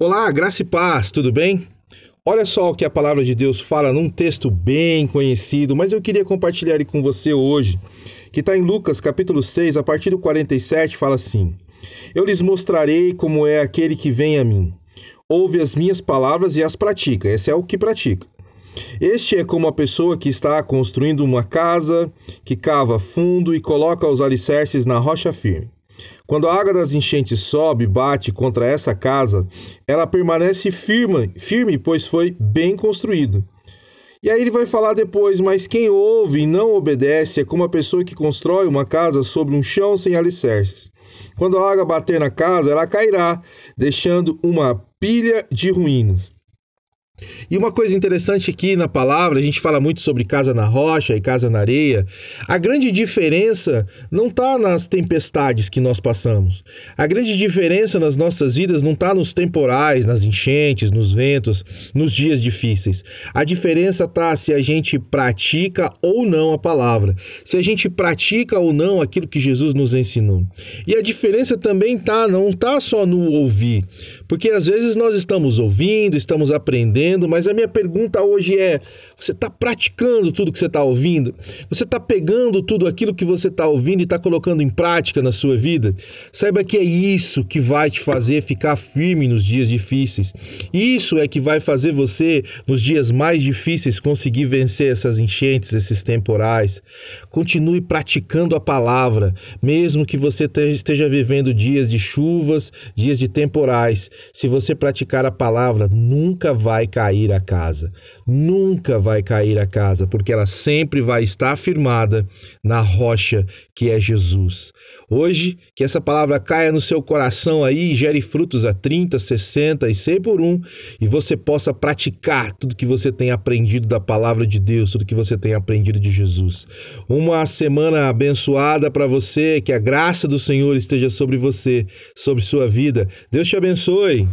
Olá, graça e paz, tudo bem? Olha só o que a palavra de Deus fala num texto bem conhecido, mas eu queria compartilhar ele com você hoje, que está em Lucas capítulo 6, a partir do 47, fala assim: Eu lhes mostrarei como é aquele que vem a mim. Ouve as minhas palavras e as pratica. Esse é o que pratica. Este é como a pessoa que está construindo uma casa, que cava fundo e coloca os alicerces na rocha firme. Quando a água das enchentes sobe bate contra essa casa, ela permanece firme, firme, pois foi bem construído. E aí ele vai falar depois, mas quem ouve e não obedece é como a pessoa que constrói uma casa sobre um chão sem alicerces. Quando a água bater na casa, ela cairá, deixando uma pilha de ruínas. E uma coisa interessante aqui na palavra, a gente fala muito sobre casa na rocha e casa na areia. A grande diferença não está nas tempestades que nós passamos. A grande diferença nas nossas vidas não está nos temporais, nas enchentes, nos ventos, nos dias difíceis. A diferença está se a gente pratica ou não a palavra, se a gente pratica ou não aquilo que Jesus nos ensinou. E a diferença também está, não está só no ouvir, porque às vezes nós estamos ouvindo, estamos aprendendo mas a minha pergunta hoje é: você está praticando tudo que você está ouvindo? Você está pegando tudo aquilo que você está ouvindo e está colocando em prática na sua vida? Saiba que é isso que vai te fazer ficar firme nos dias difíceis. Isso é que vai fazer você, nos dias mais difíceis, conseguir vencer essas enchentes, esses temporais. Continue praticando a palavra, mesmo que você esteja vivendo dias de chuvas, dias de temporais. Se você praticar a palavra, nunca vai cair a casa. Nunca vai cair a casa, porque ela sempre vai estar firmada na rocha que é Jesus. Hoje, que essa palavra caia no seu coração aí gere frutos a 30, 60 e 100 por um, e você possa praticar tudo que você tem aprendido da palavra de Deus, tudo que você tem aprendido de Jesus. Uma semana abençoada para você, que a graça do Senhor esteja sobre você, sobre sua vida. Deus te abençoe.